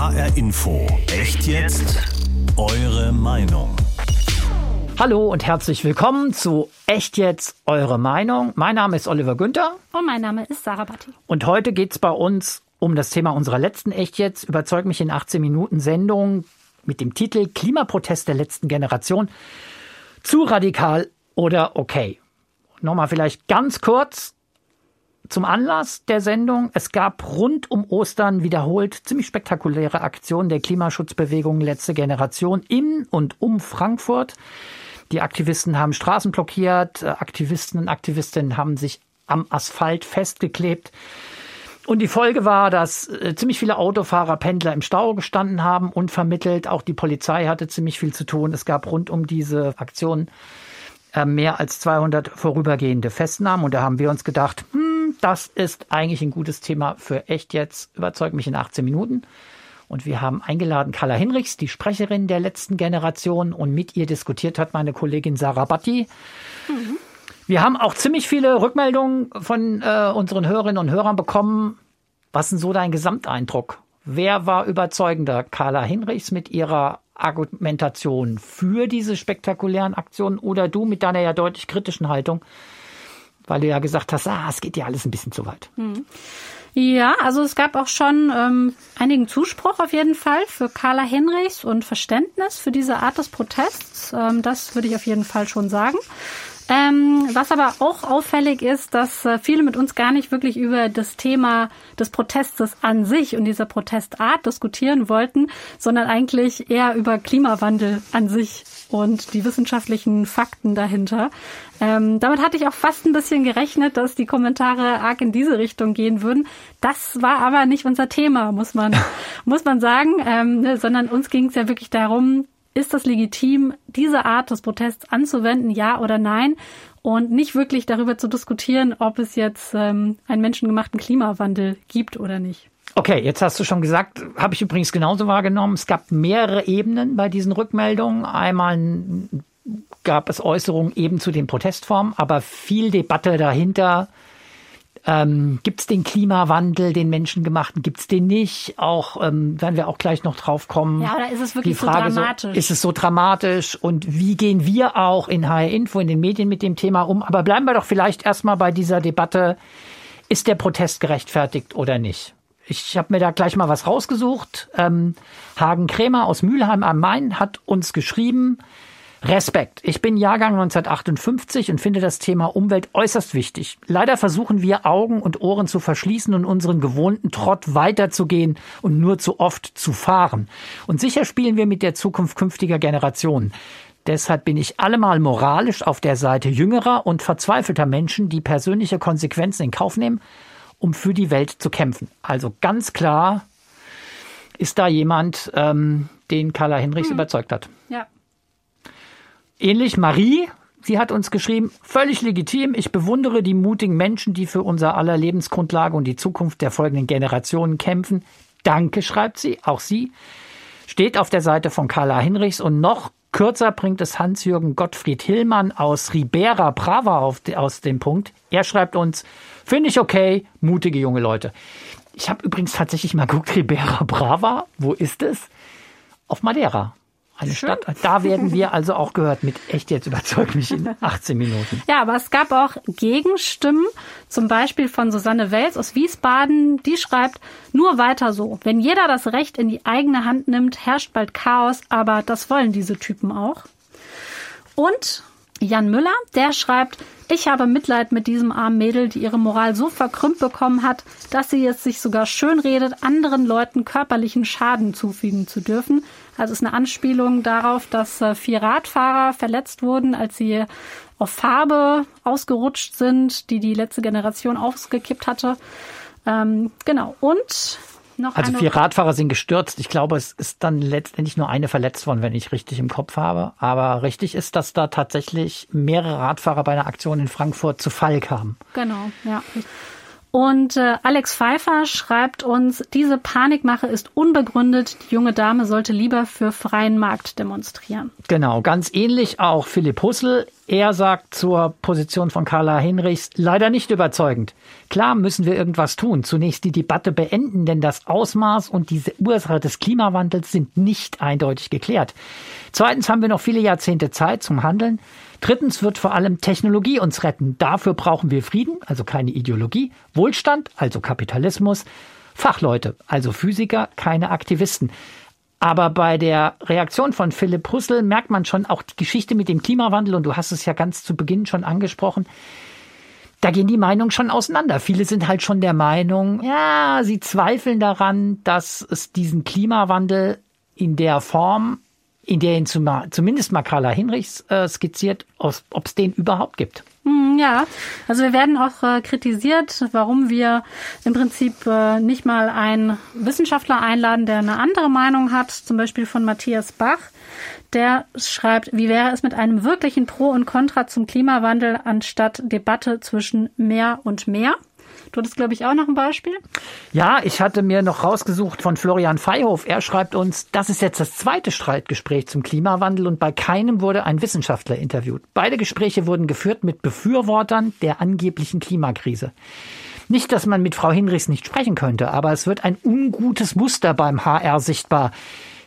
HR Info. Echt jetzt? Eure Meinung. Hallo und herzlich willkommen zu Echt jetzt eure Meinung. Mein Name ist Oliver Günther. Und mein Name ist Sarah Batti. Und heute geht es bei uns um das Thema unserer letzten Echt jetzt, überzeug mich in 18 Minuten Sendung mit dem Titel Klimaprotest der letzten Generation. Zu radikal oder okay? Nochmal vielleicht ganz kurz zum Anlass der Sendung. Es gab rund um Ostern wiederholt ziemlich spektakuläre Aktionen der Klimaschutzbewegung Letzte Generation in und um Frankfurt. Die Aktivisten haben Straßen blockiert, Aktivisten und Aktivistinnen haben sich am Asphalt festgeklebt. Und die Folge war, dass äh, ziemlich viele Autofahrer, Pendler im Stau gestanden haben, unvermittelt. Auch die Polizei hatte ziemlich viel zu tun. Es gab rund um diese Aktion äh, mehr als 200 vorübergehende Festnahmen. Und da haben wir uns gedacht, hm, das ist eigentlich ein gutes Thema für echt jetzt. Überzeug mich in 18 Minuten. Und wir haben eingeladen Carla Hinrichs, die Sprecherin der letzten Generation. Und mit ihr diskutiert hat meine Kollegin Sarah Batti. Mhm. Wir haben auch ziemlich viele Rückmeldungen von äh, unseren Hörerinnen und Hörern bekommen. Was ist denn so dein Gesamteindruck? Wer war überzeugender? Carla Hinrichs mit ihrer Argumentation für diese spektakulären Aktionen oder du mit deiner ja deutlich kritischen Haltung, weil du ja gesagt hast, ah, es geht ja alles ein bisschen zu weit. Hm. Ja, also es gab auch schon ähm, einigen Zuspruch auf jeden Fall für Carla Hinrichs und Verständnis für diese Art des Protests. Ähm, das würde ich auf jeden Fall schon sagen. Ähm, was aber auch auffällig ist, dass äh, viele mit uns gar nicht wirklich über das Thema des Protestes an sich und dieser Protestart diskutieren wollten, sondern eigentlich eher über Klimawandel an sich und die wissenschaftlichen Fakten dahinter. Ähm, damit hatte ich auch fast ein bisschen gerechnet, dass die Kommentare arg in diese Richtung gehen würden. Das war aber nicht unser Thema, muss man, muss man sagen, ähm, ne, sondern uns ging es ja wirklich darum, ist das legitim, diese Art des Protests anzuwenden, ja oder nein? Und nicht wirklich darüber zu diskutieren, ob es jetzt ähm, einen menschengemachten Klimawandel gibt oder nicht. Okay, jetzt hast du schon gesagt, habe ich übrigens genauso wahrgenommen. Es gab mehrere Ebenen bei diesen Rückmeldungen. Einmal gab es Äußerungen eben zu den Protestformen, aber viel Debatte dahinter ähm, gibt es den Klimawandel, den menschengemachten, gibt es den nicht? Auch ähm, werden wir auch gleich noch drauf kommen. Ja, oder ist es wirklich Frage, so dramatisch? So, ist es so dramatisch? Und wie gehen wir auch in HR Info, in den Medien mit dem Thema um? Aber bleiben wir doch vielleicht erstmal bei dieser Debatte, ist der Protest gerechtfertigt oder nicht? Ich habe mir da gleich mal was rausgesucht. Ähm, Hagen Krämer aus Mülheim am Main hat uns geschrieben, Respekt. Ich bin Jahrgang 1958 und finde das Thema Umwelt äußerst wichtig. Leider versuchen wir Augen und Ohren zu verschließen und unseren gewohnten Trott weiterzugehen und nur zu oft zu fahren. Und sicher spielen wir mit der Zukunft künftiger Generationen. Deshalb bin ich allemal moralisch auf der Seite jüngerer und verzweifelter Menschen, die persönliche Konsequenzen in Kauf nehmen, um für die Welt zu kämpfen. Also ganz klar ist da jemand, ähm, den Carla Hinrichs hm. überzeugt hat. Ja. Ähnlich Marie, sie hat uns geschrieben, völlig legitim, ich bewundere die mutigen Menschen, die für unser aller Lebensgrundlage und die Zukunft der folgenden Generationen kämpfen. Danke, schreibt sie, auch sie. Steht auf der Seite von Carla Hinrichs und noch kürzer bringt es Hans-Jürgen Gottfried Hillmann aus Ribera Brava auf, aus dem Punkt. Er schreibt uns, finde ich okay, mutige junge Leute. Ich habe übrigens tatsächlich mal geguckt, Ribera Brava, wo ist es? Auf Madeira. Eine Schön. Stadt. Da werden wir also auch gehört mit echt jetzt überzeugt mich in 18 Minuten. Ja, aber es gab auch Gegenstimmen, zum Beispiel von Susanne Wels aus Wiesbaden. Die schreibt, nur weiter so. Wenn jeder das Recht in die eigene Hand nimmt, herrscht bald Chaos, aber das wollen diese Typen auch. Und Jan Müller, der schreibt, ich habe Mitleid mit diesem armen Mädel, die ihre Moral so verkrümmt bekommen hat, dass sie jetzt sich sogar schönredet, anderen Leuten körperlichen Schaden zufügen zu dürfen. Also ist eine Anspielung darauf, dass äh, vier Radfahrer verletzt wurden, als sie auf Farbe ausgerutscht sind, die die letzte Generation ausgekippt hatte. Ähm, genau. Und noch also vier Radfahrer sind gestürzt. Ich glaube, es ist dann letztendlich nur eine verletzt worden, wenn ich richtig im Kopf habe. Aber richtig ist, dass da tatsächlich mehrere Radfahrer bei einer Aktion in Frankfurt zu Fall kamen. Genau, ja. Und äh, Alex Pfeiffer schreibt uns, diese Panikmache ist unbegründet. Die junge Dame sollte lieber für freien Markt demonstrieren. Genau, ganz ähnlich auch Philipp Hussel. Er sagt zur Position von Carla Hinrichs leider nicht überzeugend. Klar müssen wir irgendwas tun. Zunächst die Debatte beenden, denn das Ausmaß und diese Ursache des Klimawandels sind nicht eindeutig geklärt. Zweitens haben wir noch viele Jahrzehnte Zeit zum Handeln. Drittens wird vor allem Technologie uns retten. Dafür brauchen wir Frieden, also keine Ideologie, Wohlstand, also Kapitalismus, Fachleute, also Physiker, keine Aktivisten. Aber bei der Reaktion von Philipp Rüssel merkt man schon auch die Geschichte mit dem Klimawandel und du hast es ja ganz zu Beginn schon angesprochen. Da gehen die Meinungen schon auseinander. Viele sind halt schon der Meinung, ja, sie zweifeln daran, dass es diesen Klimawandel in der Form, in der ihn zumindest mal Carla Hinrichs äh, skizziert, ob es den überhaupt gibt. Hm, ja, also wir werden auch äh, kritisiert, warum wir im Prinzip äh, nicht mal einen Wissenschaftler einladen, der eine andere Meinung hat, zum Beispiel von Matthias Bach. Der schreibt, wie wäre es mit einem wirklichen Pro und Contra zum Klimawandel anstatt Debatte zwischen mehr und mehr? Du hattest, glaube ich, auch noch ein Beispiel. Ja, ich hatte mir noch rausgesucht von Florian Feihof. Er schreibt uns, das ist jetzt das zweite Streitgespräch zum Klimawandel und bei keinem wurde ein Wissenschaftler interviewt. Beide Gespräche wurden geführt mit Befürwortern der angeblichen Klimakrise. Nicht, dass man mit Frau Hinrichs nicht sprechen könnte, aber es wird ein ungutes Muster beim HR sichtbar.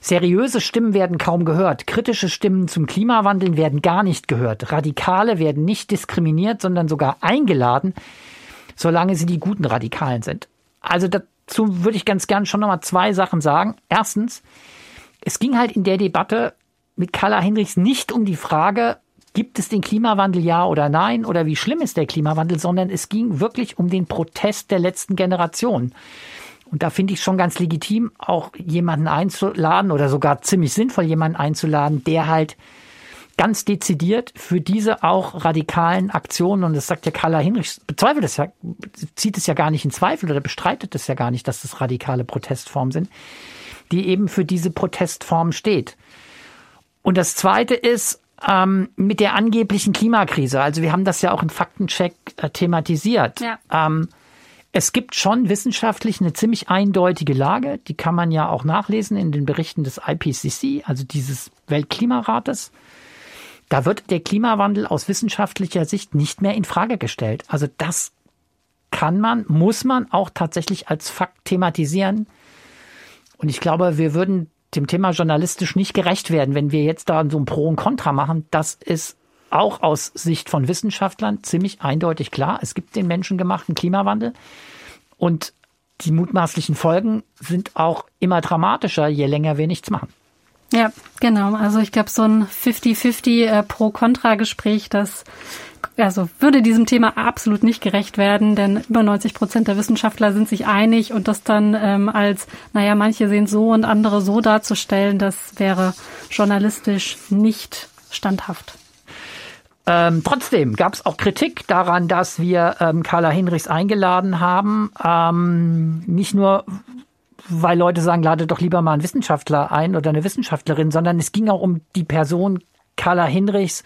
Seriöse Stimmen werden kaum gehört. Kritische Stimmen zum Klimawandel werden gar nicht gehört. Radikale werden nicht diskriminiert, sondern sogar eingeladen, solange sie die guten Radikalen sind. Also dazu würde ich ganz gern schon nochmal zwei Sachen sagen. Erstens, es ging halt in der Debatte mit Carla Hinrichs nicht um die Frage, gibt es den Klimawandel ja oder nein oder wie schlimm ist der Klimawandel, sondern es ging wirklich um den Protest der letzten Generation. Und da finde ich schon ganz legitim, auch jemanden einzuladen oder sogar ziemlich sinnvoll jemanden einzuladen, der halt ganz dezidiert für diese auch radikalen Aktionen, und das sagt ja Carla Hinrich, bezweifelt es ja, zieht es ja gar nicht in Zweifel oder bestreitet es ja gar nicht, dass das radikale Protestformen sind, die eben für diese Protestform steht. Und das zweite ist, ähm, mit der angeblichen Klimakrise. Also wir haben das ja auch im Faktencheck äh, thematisiert. Ja. Ähm, es gibt schon wissenschaftlich eine ziemlich eindeutige Lage, die kann man ja auch nachlesen in den Berichten des IPCC, also dieses Weltklimarates. Da wird der Klimawandel aus wissenschaftlicher Sicht nicht mehr in Frage gestellt. Also das kann man, muss man auch tatsächlich als Fakt thematisieren. Und ich glaube, wir würden dem Thema journalistisch nicht gerecht werden, wenn wir jetzt da so ein Pro und Contra machen. Das ist auch aus Sicht von Wissenschaftlern ziemlich eindeutig klar. Es gibt den menschengemachten Klimawandel und die mutmaßlichen Folgen sind auch immer dramatischer, je länger wir nichts machen. Ja, genau. Also ich glaube, so ein 50-50 äh, das also würde diesem Thema absolut nicht gerecht werden, denn über 90 Prozent der Wissenschaftler sind sich einig und das dann ähm, als, naja, manche sehen so und andere so darzustellen, das wäre journalistisch nicht standhaft. Ähm, trotzdem gab es auch Kritik daran, dass wir ähm, Carla Hinrichs eingeladen haben. Ähm, nicht nur weil Leute sagen, lade doch lieber mal einen Wissenschaftler ein oder eine Wissenschaftlerin, sondern es ging auch um die Person Carla Hinrichs,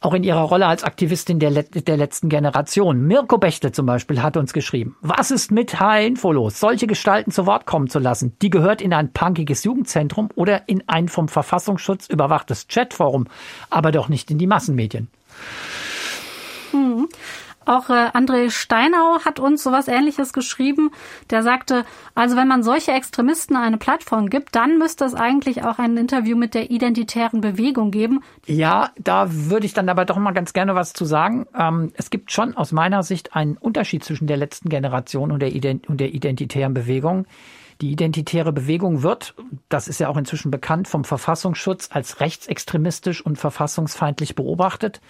auch in ihrer Rolle als Aktivistin der, der letzten Generation. Mirko Bechtle zum Beispiel hat uns geschrieben, was ist mit H-Info los? Solche Gestalten zu Wort kommen zu lassen, die gehört in ein punkiges Jugendzentrum oder in ein vom Verfassungsschutz überwachtes Chatforum, aber doch nicht in die Massenmedien. Hm. Auch äh, André Steinau hat uns sowas ähnliches geschrieben. Der sagte, also wenn man solche Extremisten eine Plattform gibt, dann müsste es eigentlich auch ein Interview mit der identitären Bewegung geben. Ja, da würde ich dann aber doch mal ganz gerne was zu sagen. Ähm, es gibt schon aus meiner Sicht einen Unterschied zwischen der letzten Generation und der, Ident und der identitären Bewegung. Die identitäre Bewegung wird, das ist ja auch inzwischen bekannt, vom Verfassungsschutz als rechtsextremistisch und verfassungsfeindlich beobachtet.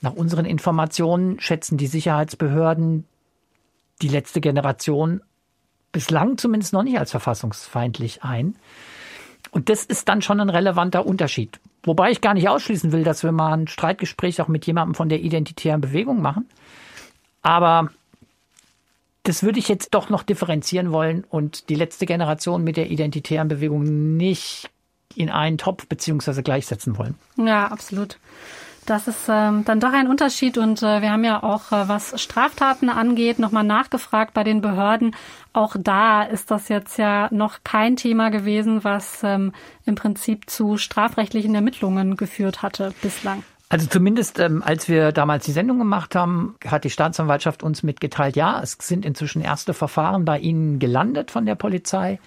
Nach unseren Informationen schätzen die Sicherheitsbehörden die letzte Generation bislang zumindest noch nicht als verfassungsfeindlich ein. Und das ist dann schon ein relevanter Unterschied. Wobei ich gar nicht ausschließen will, dass wir mal ein Streitgespräch auch mit jemandem von der identitären Bewegung machen. Aber das würde ich jetzt doch noch differenzieren wollen und die letzte Generation mit der identitären Bewegung nicht in einen Topf beziehungsweise gleichsetzen wollen. Ja, absolut. Das ist ähm, dann doch ein Unterschied und äh, wir haben ja auch, äh, was Straftaten angeht, nochmal nachgefragt bei den Behörden. Auch da ist das jetzt ja noch kein Thema gewesen, was ähm, im Prinzip zu strafrechtlichen Ermittlungen geführt hatte bislang. Also zumindest ähm, als wir damals die Sendung gemacht haben, hat die Staatsanwaltschaft uns mitgeteilt, ja, es sind inzwischen erste Verfahren bei Ihnen gelandet von der Polizei.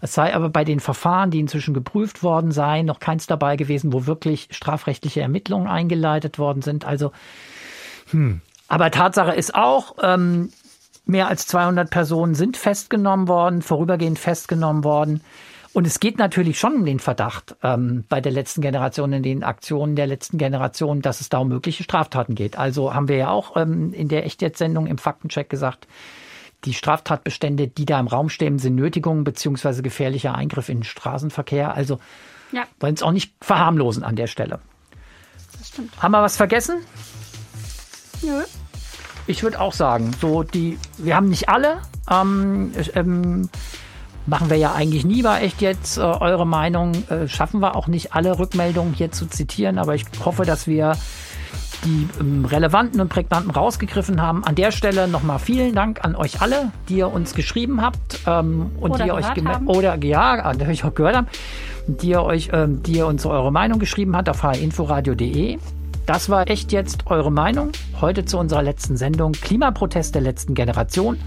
Es sei aber bei den Verfahren, die inzwischen geprüft worden seien, noch keins dabei gewesen, wo wirklich strafrechtliche Ermittlungen eingeleitet worden sind. Also, hm. Aber Tatsache ist auch, ähm, mehr als 200 Personen sind festgenommen worden, vorübergehend festgenommen worden. Und es geht natürlich schon um den Verdacht ähm, bei der letzten Generation, in den Aktionen der letzten Generation, dass es da um mögliche Straftaten geht. Also haben wir ja auch ähm, in der Echtjetzt-Sendung im Faktencheck gesagt, die Straftatbestände, die da im Raum stehen, sind Nötigung beziehungsweise gefährlicher Eingriff in den Straßenverkehr. Also ja. wollen es auch nicht verharmlosen an der Stelle. Das stimmt. Haben wir was vergessen? Nö. Ich würde auch sagen, so die, wir haben nicht alle. Ähm, ähm, machen wir ja eigentlich nie, war echt jetzt äh, eure Meinung. Äh, schaffen wir auch nicht alle Rückmeldungen hier zu zitieren, aber ich hoffe, dass wir die ähm, relevanten und prägnanten rausgegriffen haben. An der Stelle nochmal vielen Dank an euch alle, die ihr uns geschrieben habt ähm, und oder die ihr euch haben. oder ja, die ich auch gehört haben, die ihr euch, ähm, die ihr uns eure Meinung geschrieben habt auf hinforadio.de. Das war echt jetzt eure Meinung. Heute zu unserer letzten Sendung Klimaprotest der letzten Generation.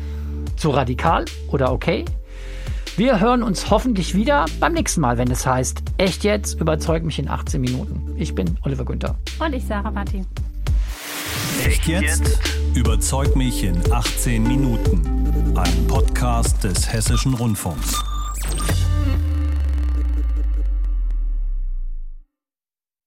Zu radikal oder okay? Wir hören uns hoffentlich wieder beim nächsten Mal, wenn es heißt, echt jetzt, überzeug mich in 18 Minuten. Ich bin Oliver Günther. Und ich, Sarah Watti. Echt jetzt? Überzeug mich in 18 Minuten. Ein Podcast des Hessischen Rundfunks.